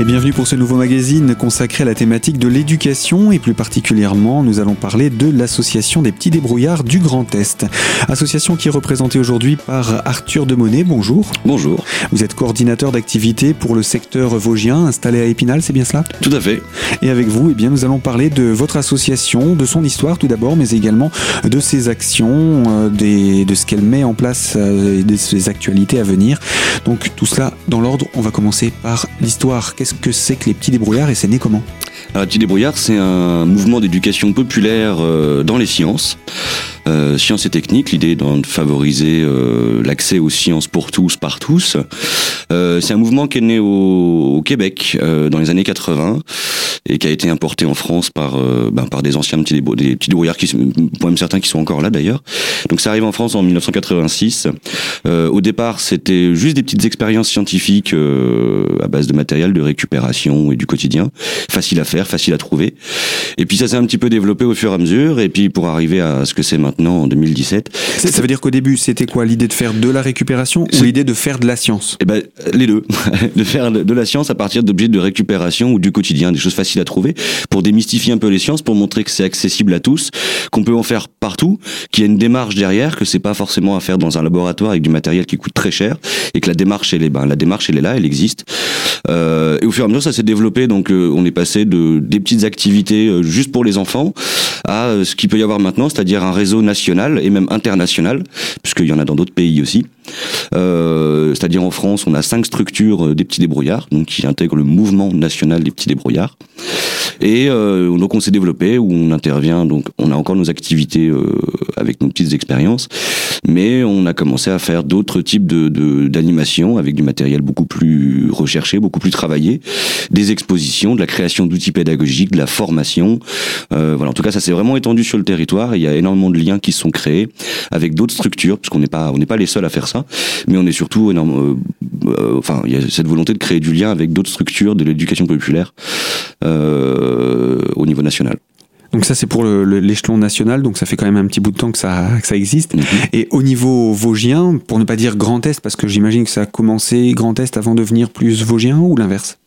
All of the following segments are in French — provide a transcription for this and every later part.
Et bienvenue pour ce nouveau magazine consacré à la thématique de l'éducation et plus particulièrement nous allons parler de l'association des petits débrouillards du Grand Est. Association qui est représentée aujourd'hui par Arthur Demonet, bonjour. Bonjour. Vous êtes coordinateur d'activité pour le secteur vosgien installé à Épinal, c'est bien cela? Tout à fait. Et avec vous, eh bien, nous allons parler de votre association, de son histoire tout d'abord, mais également de ses actions, euh, des, de ce qu'elle met en place euh, et de ses actualités à venir. Donc tout cela dans l'ordre, on va commencer par l'histoire. Qu'est-ce que c'est que les petits débrouillards et c'est né comment? Alors, Petit Débrouillard, c'est un mouvement d'éducation populaire euh, dans les sciences. Euh, sciences et techniques, l'idée de favoriser euh, l'accès aux sciences pour tous, par tous. Euh, c'est un mouvement qui est né au, au Québec euh, dans les années 80 et qui a été importé en France par euh, ben, par des anciens petits, des petits débrouillards, qui, même certains qui sont encore là d'ailleurs. Donc ça arrive en France en 1986. Euh, au départ, c'était juste des petites expériences scientifiques à base de matériel de récupération et du quotidien, facile à faire, facile à trouver. Et puis ça s'est un petit peu développé au fur et à mesure. Et puis pour arriver à ce que c'est maintenant en 2017, Ça veut dire qu'au début, c'était quoi L'idée de faire de la récupération ou l'idée de faire de la science? Eh ben, les deux. de faire de la science à partir d'objets de récupération ou du quotidien, des choses faciles à trouver, pour démystifier un peu les sciences, pour montrer que c'est accessible à tous, qu'on peut en faire partout, qu'il y a une démarche derrière, que c'est pas forcément à faire dans un laboratoire avec du matériel qui coûte très cher, et que la démarche, elle est, ben, la démarche, elle est là, elle existe. Euh, et au fur et à mesure, ça s'est développé, donc euh, on est passé de des petites activités euh, juste pour les enfants à ce qu'il peut y avoir maintenant, c'est-à-dire un réseau national et même international, puisqu'il y en a dans d'autres pays aussi. Euh, c'est-à-dire en France, on a cinq structures euh, des petits débrouillards, donc qui intègrent le mouvement national des petits débrouillards. Et euh, donc on s'est développé, où on intervient, donc on a encore nos activités euh, avec nos petites expériences, mais on a commencé à faire d'autres types de d'animations avec du matériel beaucoup plus recherché, beaucoup plus travaillé, des expositions, de la création d'outils pédagogiques, de la formation. Euh, voilà, en tout cas, ça s'est vraiment étendu sur le territoire. Il y a énormément de liens qui sont créés avec d'autres structures, puisqu'on n'est pas on n'est pas les seuls à faire ça, mais on est surtout énorme. euh, euh, enfin, il y a cette volonté de créer du lien avec d'autres structures de l'éducation populaire euh, au niveau national. Donc ça, c'est pour l'échelon national, donc ça fait quand même un petit bout de temps que ça, que ça existe. Mhm. Et au niveau vosgien, pour ne pas dire Grand Est, parce que j'imagine que ça a commencé Grand Est avant de devenir plus vosgien ou l'inverse?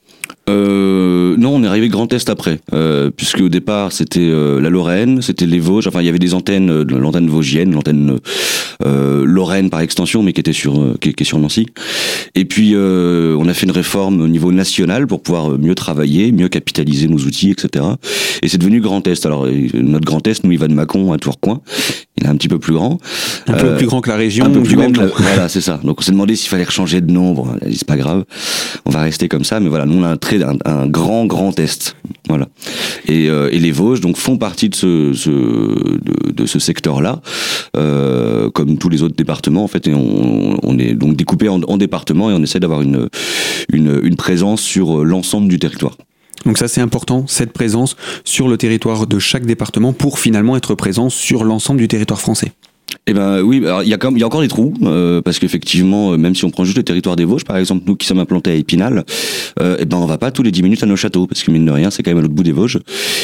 Euh, non, on est arrivé Grand Est après, euh, puisque au départ c'était euh, la Lorraine, c'était les Vosges. Enfin, il y avait des antennes, euh, l'antenne vosgienne, l'antenne euh, Lorraine par extension, mais qui était sur qui, est sur Nancy. Et puis on a fait une réforme au niveau national pour pouvoir mieux travailler, mieux capitaliser nos outils, etc. Et c'est devenu Grand Est. Alors notre Grand Est, nous, il va de à Tourcoing. Il est un petit peu plus grand. Un peu Euh, plus grand que la région, un peu du plus grand même que la- voilà c'est ça. Donc on s'est demandé s'il fallait changer de nom bon c'est pas grave. On va rester comme ça mais voilà nous on a un très un, un grand grand est voilà. Et, euh, et les Vosges donc font partie de ce, ce de, de ce secteur là euh, comme tous les autres départements en fait et on, on est donc découpé en, en départements et on essaie d'avoir une, une une présence sur l'ensemble du territoire Donc ça, c'est important, cette présence sur le territoire de chaque département pour finalement être présent sur l'ensemble du territoire français. Eh ben oui, il y a y a encore des trous euh, parce qu'effectivement, euh, même si on prend juste le territoire des Vosges, par exemple, nous qui sommes implantés à Épinal, euh, eh ben on va pas tous les 10 minutes à nos châteaux parce que mine de rien, c'est quand même à l'autre bout des Vosges.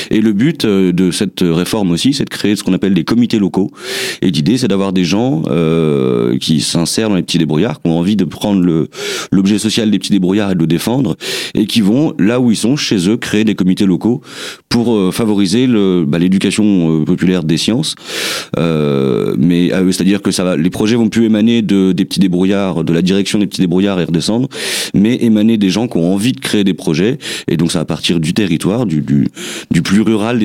Et le but euh, de cette réforme aussi, c'est de créer ce qu'on appelle des comités locaux. Et l'idée, c'est d'avoir des gens euh, qui s'insèrent dans les petits débrouillards, qui ont envie de prendre le l'objet social des petits débrouillards et de le défendre, et qui vont là où ils sont, chez eux, créer des comités locaux pour favoriser bah, l'éducation populaire des sciences. Euh, eux, c'est-à-dire que les projets vont plus émaner de, des petits débrouillards, de la direction des petits débrouillards et redescendre, mais émaner des gens qui ont envie de créer des projets. Et donc ça va partir du territoire, du, plus rural,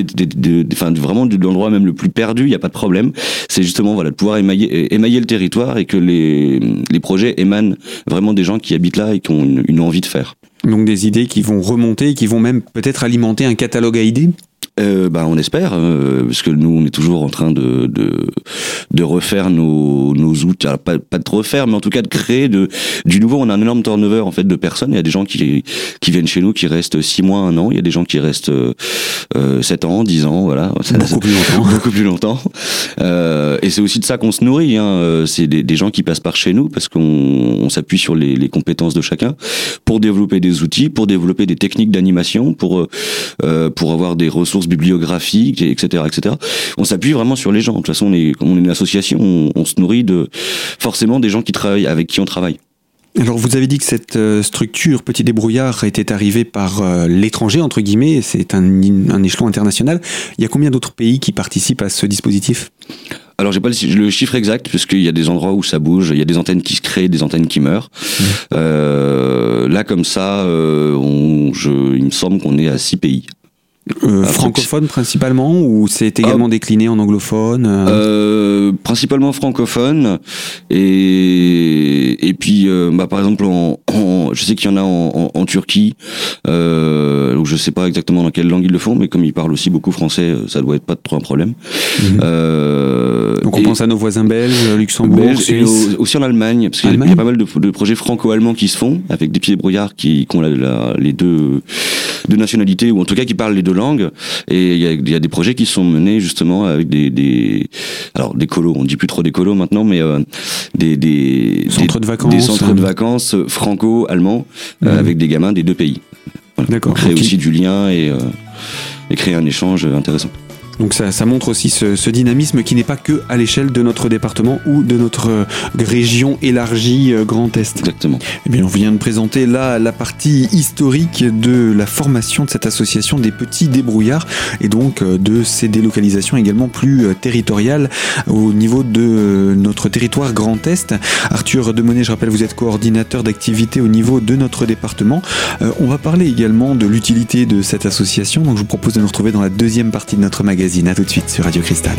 vraiment de l'endroit même le plus perdu. Il n'y a pas de problème. C'est justement voilà de pouvoir émailler, le territoire et que les, projets émanent vraiment des gens qui habitent là et qui ont une, une envie de faire. Donc des idées qui vont remonter, et qui vont même peut-être alimenter un catalogue à idées? Euh, bah, on espère, euh, parce que nous, on est toujours en train de de, de refaire nos, nos outils, Alors, pas, pas de refaire, mais en tout cas de créer de du nouveau. On a un énorme turnover en fait de personnes. Il y a des gens qui qui viennent chez nous qui restent six mois, un an. Il y a des gens qui restent euh, euh, sept ans, dix ans, voilà. Ça- Beaucoup plus longtemps. beaucoup plus longtemps. Euh, et c'est aussi de ça qu'on se nourrit. Hein. Euh, C'est des, des gens qui passent par chez nous parce qu'on on s'appuie sur les, les compétences de chacun pour développer des outils, pour développer des techniques d'animation, pour euh, euh, pour avoir des ressources bibliographiques, etc., etc. On s'appuie vraiment sur les gens. De toute façon, on est, comme on est une association, on, on se nourrit de forcément des gens qui travaillent avec qui on travaille. Alors vous avez dit que cette structure Petit Débrouillard était arrivée par l'étranger, entre guillemets, c'est un, un échelon international. Il y a combien d'autres pays qui participent à ce dispositif? Alors j'ai pas le, chiffre exact puisqu'il y a des endroits où ça bouge, il y a des antennes qui se créent, des antennes qui meurent. Mmh. Euh, là comme ça, euh, on, je, il me semble qu'on est à six pays. Euh, francophone principalement ou c'est également ah. décliné en anglophone euh? Euh, Principalement francophone et et puis euh, bah, par exemple en, je sais qu'il y en a en, en, Turquie euh, où je sais pas exactement dans quelle langue ils le font mais comme ils parlent aussi beaucoup français ça doit être pas trop un problème. Mhm. Donc on pense à nos voisins belges, Luxembourg, et aussi en Allemagne parce qu'il y, a pas mal de, de projets franco-allemands qui se font avec des pieds brouillards qui, qui ont la, les deux deux nationalités ou en tout cas qui parlent les deux langue Et il y a, des projets qui sont menés justement avec des, des alors des colos, on dit plus trop des colos maintenant, mais euh, des, des centres de vacances, des centres de vacances franco-allemands euh, mhm. avec des gamins des deux pays. D'accord. Créer aussi du lien et, euh, et créer un échange intéressant. Donc ça, ça montre aussi ce, ce dynamisme qui n'est pas que à l'échelle de notre département ou de notre euh, région élargie euh, Grand Est. Exactement. Eh bien, on vient de présenter là la partie historique de la formation de cette association des petits débrouillards et donc euh, de ces délocalisations également plus territoriales au niveau de notre territoire Grand Est. Arthur Demonet, je rappelle, vous êtes coordinateur d'activité au niveau de notre département. on va parler également de l'utilité de cette association. Donc je vous propose de nous retrouver dans la deuxième partie de notre magazine à tout de suite sur Radio Cristal.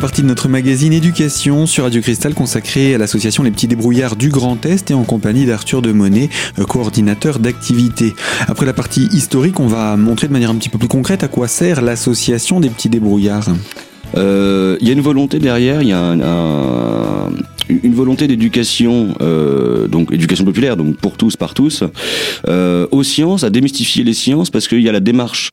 Partie de notre magazine Éducation sur Radio Cristal consacrée à l'association Les Petits Débrouillards du Grand Est et en compagnie d'Arthur Demonet, euh, coordinateur d'activité. Après la partie historique, on va montrer de manière un petit peu plus concrète à quoi sert l'association des Petits Débrouillards. Euh, il y a une volonté derrière, il y a un, une volonté d'éducation, euh, donc éducation populaire, donc pour tous, par tous, euh, aux sciences, à démystifier les sciences, parce qu'il y a la démarche,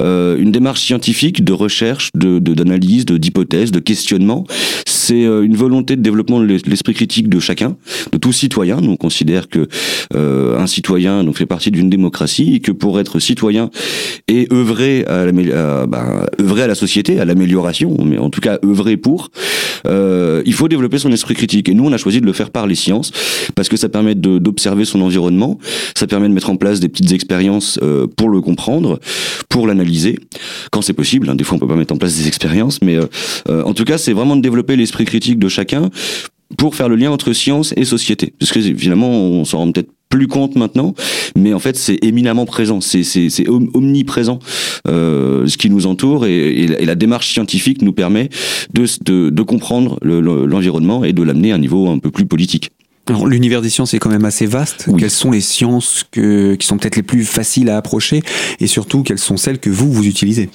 euh, une démarche scientifique de recherche, de d'analyse, de d'hypothèse, de, questionnement. C'est euh, une volonté de développement de l'esprit critique de chacun, de tout citoyen. Nous on considère que euh, un citoyen donc fait partie d'une démocratie et que pour être citoyen et œuvrer à la, bah, œuvrer à la société, à l'amélioration, mais en tout cas œuvrer pour, euh, il faut développer son esprit critique et nous, on a choisi de le faire par les sciences parce que ça permet d'observer son environnement, ça permet de mettre en place des petites expériences euh, pour le comprendre, pour l'analyser, quand c'est possible. Hein. Des fois, on peut pas mettre en place des expériences, mais euh, euh, en tout cas, c'est vraiment de développer l'esprit critique de chacun pour faire le lien entre science et société. Parce que finalement, on s'en rend peut-être plus compte maintenant, mais en fait c'est éminemment présent, c'est c'est omniprésent euh, ce qui nous entoure et, et, la démarche scientifique nous permet de de, de comprendre l'environnement et de l'amener à un niveau un peu plus politique. L'univers des sciences est quand même assez vaste. Quelles sont les sciences que, qui sont peut-être les plus faciles à approcher et surtout quelles sont celles que vous, vous utilisez?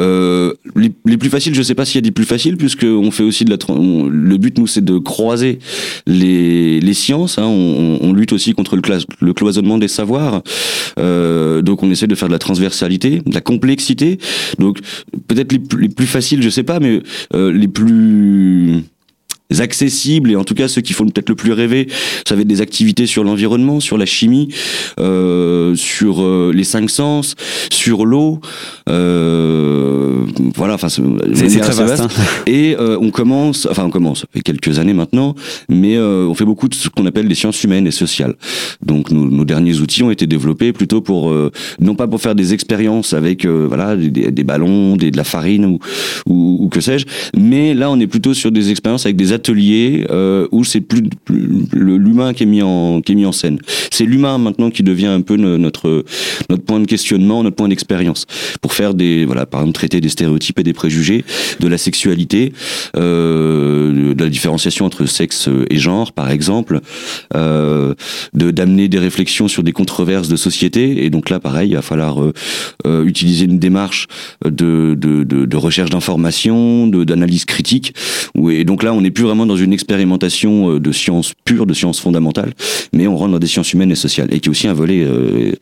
Euh, les, les, plus faciles, je sais pas s'il y a des plus faciles, puisque on fait aussi de la. le but nous, c'est de croiser les, les sciences. Hein, on, on, lutte aussi contre le, le cloisonnement des savoirs. Euh, donc, on essaie de faire de la transversalité, de la complexité. Donc, peut-être les, les, plus faciles, je sais pas, mais euh, les plus accessibles et en tout cas ceux qui font peut-être le plus rêver, ça va être des activités sur l'environnement, sur la chimie, euh, sur euh, les cinq sens, sur l'eau, euh, voilà. Enfin, c'est très vaste. Hein. Et euh, on commence, enfin on commence, ça fait quelques années maintenant, mais euh, on fait beaucoup de ce qu'on appelle les sciences humaines et sociales. Donc nos, nos derniers outils ont été développés plutôt pour non pas pour faire des expériences avec voilà des, des ballons, des, de la farine ou, ou, ou que sais-je, mais là on est plutôt sur des expériences avec des atelier euh, où c'est plus, l'humain qui est mis en scène. C'est l'humain maintenant qui devient un peu notre point de questionnement, notre point d'expérience. Pour faire des voilà par exemple traiter des stéréotypes et des préjugés, de la sexualité, euh, de la différenciation entre sexe et genre par exemple, euh, de d'amener des réflexions sur des controverses de société. Et donc là pareil il va falloir utiliser une démarche de de, de, de recherche d'information, d'analyse critique. Et donc là on n'est plus vraiment dans une expérimentation euh, de sciences pures, de sciences fondamentales, mais on rentre dans des sciences humaines et sociales, et qui est aussi un volet euh,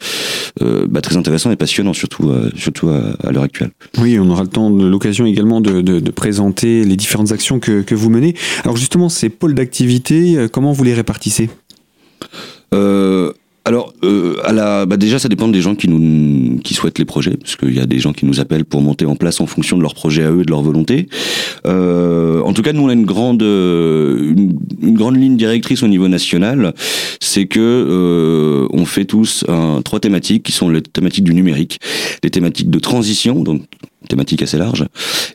euh, bah, très intéressant et passionnant, surtout, surtout à, l'heure actuelle. Oui, on aura le temps, l'occasion également de, de, présenter les différentes actions que, que vous menez. Alors justement, ces pôles d'activité, comment vous les répartissez? Euh, alors, euh, à la, bah déjà, ça dépend des gens qui nous, qui souhaitent les projets, parce qu'il y a des gens qui nous appellent pour monter en place en fonction de leur projet à eux et de leur volonté. Euh, en tout cas, nous, on a une grande, une, grande ligne directrice au niveau national, c'est que euh, on fait tous un, trois thématiques qui sont les thématiques du numérique, les thématiques de transition, donc thématique assez large,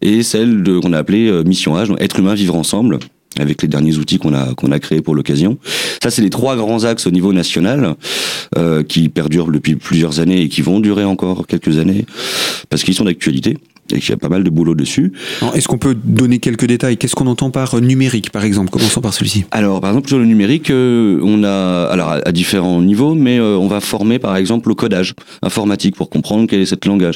et celle qu'on a appelée euh, mission âge, donc être humain, vivre ensemble avec les derniers outils qu'on a qu'on a créés pour l'occasion. Ça, c'est les trois grands axes au niveau national euh, qui perdurent depuis plusieurs années et qui vont durer encore quelques années parce qu'ils sont d'actualité et qu'il y a pas mal de boulot dessus. Est-ce qu'on peut donner quelques détails? Qu'est-ce qu'on entend par numérique, par exemple? Commençons par celui-ci. Alors, par exemple, sur le numérique, euh, on a, alors à, différents niveaux, mais euh, on va former, par exemple, au codage informatique pour comprendre quel est ce langage.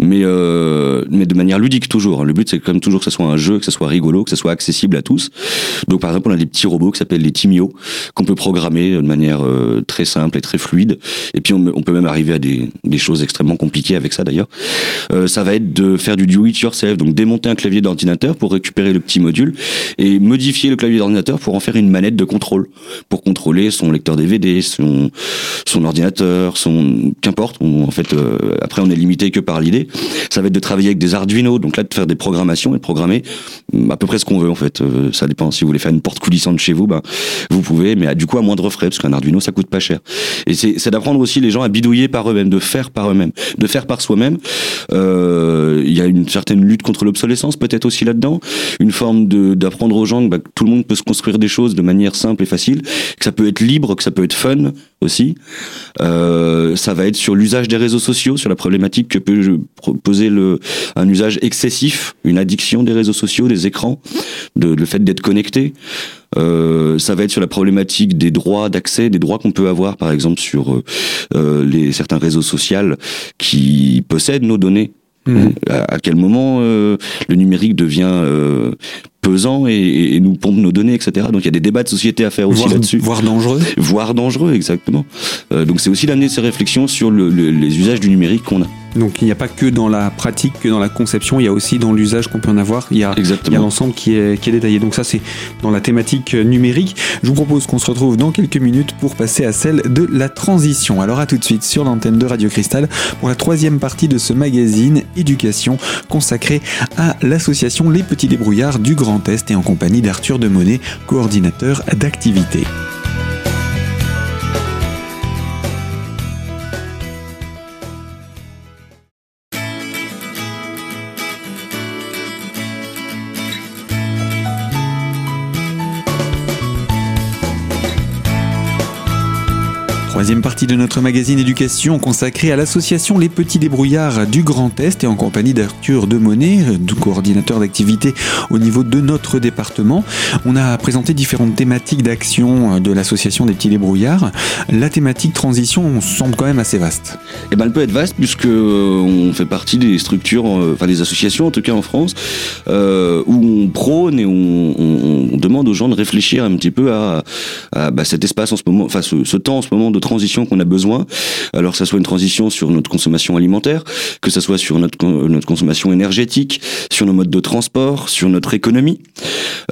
Mais, euh, mais de manière ludique toujours. Le but, c'est comme toujours que ce soit un jeu, que ce soit rigolo, que ce soit accessible à tous. Donc, par exemple, on a des petits robots qui s'appellent les Timio, qu'on peut programmer de manière très simple et très fluide. Et puis, on, on peut même arriver à des, des, choses extrêmement compliquées avec ça, d'ailleurs. ça va être de faire du do it yourself, donc démonter un clavier d'ordinateur pour récupérer le petit module et modifier le clavier d'ordinateur pour en faire une manette de contrôle, pour contrôler son lecteur DVD, son son ordinateur, son qu'importe. En fait, euh, après on est limité que par l'idée. Ça va être de travailler avec des Arduino, donc là de faire des programmations et de programmer mm, à peu près ce qu'on veut en fait. Euh, ça dépend si vous voulez faire une porte coulissante chez vous, ben vous pouvez, mais du coup à moindre frais parce qu'un Arduino ça coûte pas cher. Et c'est d'apprendre aussi les gens à bidouiller par eux-mêmes, de faire par eux-mêmes, de faire par soi-même. Euh, y a une certaine lutte contre l'obsolescence peut-être aussi là-dedans, une forme d'apprendre aux gens que, bah, tout le monde peut se construire des choses de manière simple et facile, que ça peut être libre, que ça peut être fun aussi. Euh, ça va être sur l'usage des réseaux sociaux, sur la problématique que peut poser le, un usage excessif, une addiction des réseaux sociaux, des écrans, de, le fait d'être connecté. Euh, ça va être sur la problématique des droits d'accès, des droits qu'on peut avoir, par exemple sur euh, les certains réseaux sociaux qui possèdent nos données Mmh. À, quel moment euh, le numérique devient euh, pesant et, et, nous pompe nos données, etc. Donc il y a des débats de société à faire aussi là-dessus. Voire dangereux. Voire dangereux, exactement. Euh, donc c'est aussi d'amener ces réflexions sur le, les usages du numérique qu'on a. Donc il n'y a pas que dans la pratique, que dans la conception, il y a aussi dans l'usage qu'on peut en avoir. Il y a, l'ensemble qui est, qui est détaillé. Donc ça c'est dans la thématique numérique. Je vous propose qu'on se retrouve dans quelques minutes pour passer à celle de la transition. Alors à tout de suite sur l'antenne de Radio Cristal pour la troisième partie de ce magazine éducation consacré à l'association Les Petits Débrouillards du Grand Et en compagnie d'Arthur Demonet, coordinateur d'activité. Troisième partie de notre magazine éducation consacrée à l'association Les Petits Débrouillards du Grand Est et en compagnie d'Arthur Demonet, coordinateur d'activité au niveau de notre département. On a présenté différentes thématiques d'action de l'association des Petits Débrouillards. La thématique transition semble quand même assez vaste. Eh ben, elle peut être vaste puisque euh, on fait partie des structures, euh, enfin des associations en tout cas en France, euh, où on prône et on, demande aux gens de réfléchir un petit peu à, bah, cet espace en ce moment, enfin ce, ce temps en ce moment de transition qu'on a besoin. Alors que ça soit une transition sur notre consommation alimentaire, que ça soit sur notre, notre consommation énergétique, sur nos modes de transport, sur notre économie.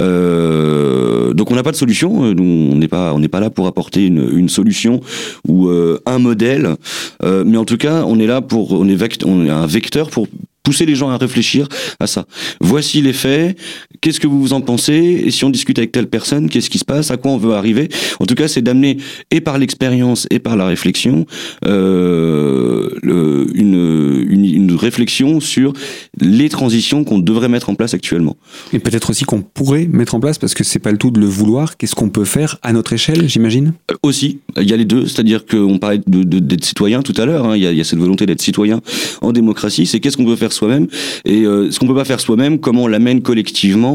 Euh, donc on n'a pas de solution. Euh, on n'est pas on n'est pas là pour apporter une, solution ou euh, un modèle. Euh, mais en tout cas, on est là pour on est un vecteur pour pousser les gens à réfléchir à ça. Voici les faits, qu'est-ce que vous vous en pensez? Et si on discute avec telle personne, qu'est-ce qui se passe? À quoi on veut arriver? En tout cas, c'est d'amener, et par l'expérience et par la réflexion, euh, le, une, une, une, réflexion sur les transitions qu'on devrait mettre en place actuellement. Et peut-être aussi qu'on pourrait mettre en place, parce que c'est pas le tout de le vouloir, qu'est-ce qu'on peut faire à notre échelle, j'imagine? Euh, Aussi, il y a les deux, c'est-à-dire qu'on parlait d'être de, de, citoyen tout à l'heure, hein, il, y a, il y a cette volonté d'être citoyen en démocratie, c'est qu'est-ce qu'on peut faire soi-même? Et euh, ce qu'on peut pas faire soi-même, comment on l'amène collectivement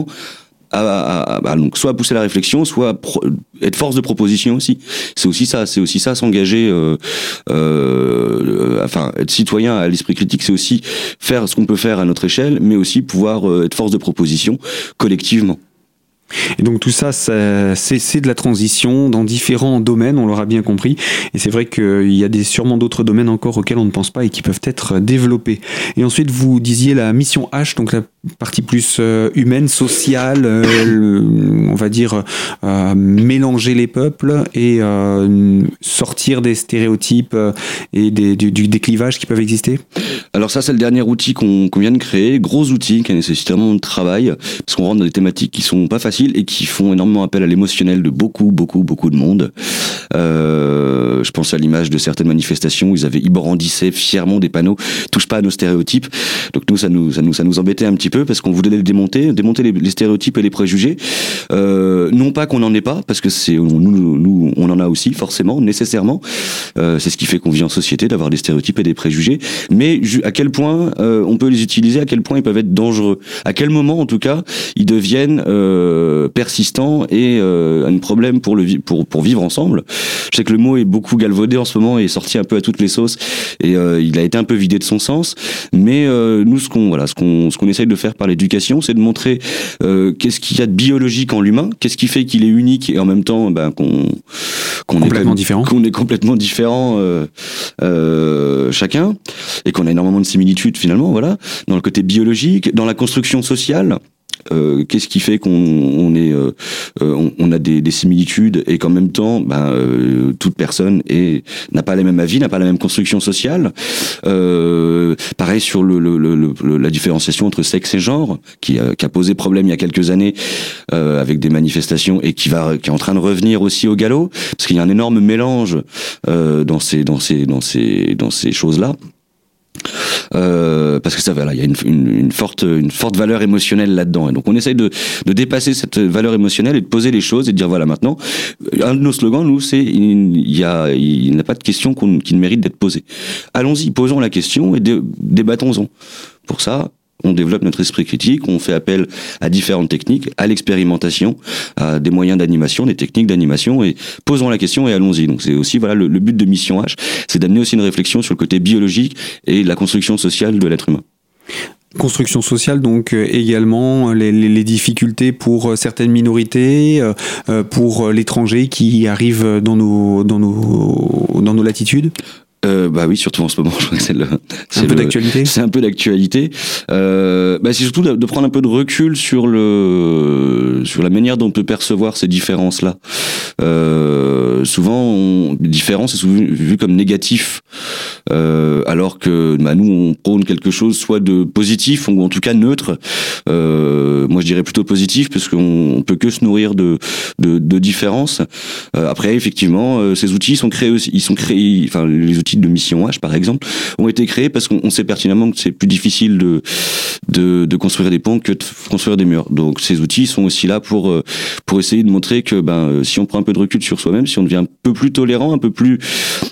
à, bah, donc soit à pousser la réflexion, soit être force de proposition aussi. C'est aussi ça, c'est aussi ça, s'engager, euh, euh, enfin être citoyen à l'esprit critique, c'est aussi faire ce qu'on peut faire à notre échelle, mais aussi pouvoir être force de proposition collectivement. Et donc tout ça, c'est de la transition dans différents domaines, on l'aura bien compris. Et c'est vrai qu'il y a sûrement d'autres domaines encore auxquels on ne pense pas et qui peuvent être développés. Et ensuite, vous disiez la mission H, donc la partie plus euh, humaine, sociale, euh, on va dire euh, mélanger les peuples et sortir des stéréotypes et des, du, des clivages qui peuvent exister Alors ça, c'est le dernier outil qu'on vient de créer, gros outil qui nécessite vraiment de travail, parce qu'on rentre dans des thématiques qui sont pas faciles et qui font énormément appel à l'émotionnel de beaucoup, beaucoup, beaucoup de monde. Je pense à l'image de certaines manifestations où ils avaient, ils brandissaient fièrement des panneaux, touche pas à nos stéréotypes. Donc nous, ça nous, ça nous, ça nous embêtait un petit peu parce qu'on voulait les démonter, démonter les, stéréotypes et les préjugés. Euh, non pas qu'on n'en ait pas, parce que c'est nous, nous, on en a aussi forcément, nécessairement. Euh, c'est ce qui fait qu'on vit en société, d'avoir des stéréotypes et des préjugés. Mais à quel point euh, on peut les utiliser, à quel point ils peuvent être dangereux, à quel moment en tout cas ils deviennent euh, persistants et euh, un problème pour le pour pour vivre ensemble? Je sais que le mot est beaucoup galvaudé en ce moment et est sorti un peu à toutes les sauces et euh, il a été un peu vidé de son sens. Mais nous, ce qu'on voilà, ce qu'on ce qu'on essaye de faire par l'éducation, c'est de montrer euh, qu'est-ce qu'il y a de biologique en l'humain, qu'est-ce qui fait qu'il est unique et en même temps ben, qu'on qu'on est différent, qu'on est complètement différent euh, euh, chacun et qu'on a énormément de similitudes finalement, voilà, dans le côté biologique, dans la construction sociale. Euh, qu'est-ce qui fait qu'on on est, euh, euh, on, a des, des, similitudes et qu'en même temps, ben, toute personne n'a pas la même avis, n'a pas la même construction sociale. pareil sur le, le, le, la différenciation entre sexe et genre, qui a, qui a posé problème il y a quelques années avec des manifestations et qui va, qui est en train de revenir aussi au galop, parce qu'il y a un énorme mélange dans ces, dans ces, dans ces, dans ces choses-là. Euh, parce que ça voilà, il y a une, une, forte une forte valeur émotionnelle là-dedans. Et donc on essaye de, de dépasser cette valeur émotionnelle et de poser les choses et de dire voilà maintenant un de nos slogans nous c'est il y a il n'y a pas de question qui ne mérite d'être posée. Allons-y, posons la question et débattons-en. Pour ça, on développe notre esprit critique, on fait appel à différentes techniques, à l'expérimentation, à des moyens d'animation, des techniques d'animation, et posons la question et allons-y. Donc c'est aussi voilà le, but de Mission H, c'est d'amener aussi une réflexion sur le côté biologique et la construction sociale de l'être humain. Construction sociale, donc euh, également les, les, difficultés pour euh, certaines minorités, euh, pour l'étranger qui arrive dans nos, dans nos, dans nos latitudes? Euh, bah oui, surtout en ce moment, je crois que c'est le. C'est un, peu d'actualité. C'est un peu d'actualité. Euh, bah c'est surtout de prendre un peu de recul sur le sur la manière dont on peut percevoir ces différences-là. Euh, souvent, on, les différences sont vues vu comme négatif, euh, alors que bah, nous on prône quelque chose soit de positif ou en tout cas neutre. Euh, moi, je dirais plutôt positif parce qu'on peut que se nourrir de de, de différences. Euh, après, effectivement, ces outils sont créés aussi, ils sont créés, enfin les outils de mission H, par exemple, ont été créés parce qu'on sait pertinemment que c'est plus difficile de, de, de, construire des ponts que de construire des murs. Donc ces outils sont aussi là pour, euh, pour essayer de montrer que ben, euh, si on prend un peu de recul sur soi-même, si on devient un peu plus tolérant, un peu plus,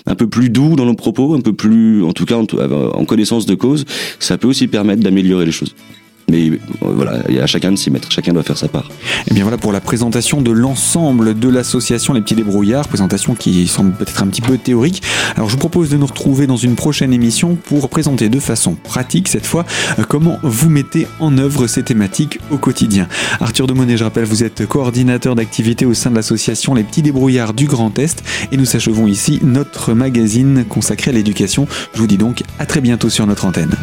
un peu plus doux dans nos propos, un peu plus, en tout cas en, en connaissance de cause, ça peut aussi permettre d'améliorer les choses. Mais euh, voilà, il y a chacun de s'y mettre, chacun doit faire sa part. Et eh bien voilà pour la présentation de l'ensemble de l'association Les Petits Débrouillards, présentation qui semble peut-être un petit peu théorique. Alors je vous propose de nous retrouver dans une prochaine émission pour présenter de façon pratique cette fois euh, comment vous mettez en œuvre ces thématiques au quotidien. Arthur Demonet, je rappelle, vous êtes coordinateur d'activité au sein de l'association Les Petits Débrouillards du Grand Est et nous achevons ici notre magazine consacré à l'éducation. Je vous dis donc à très bientôt sur notre antenne.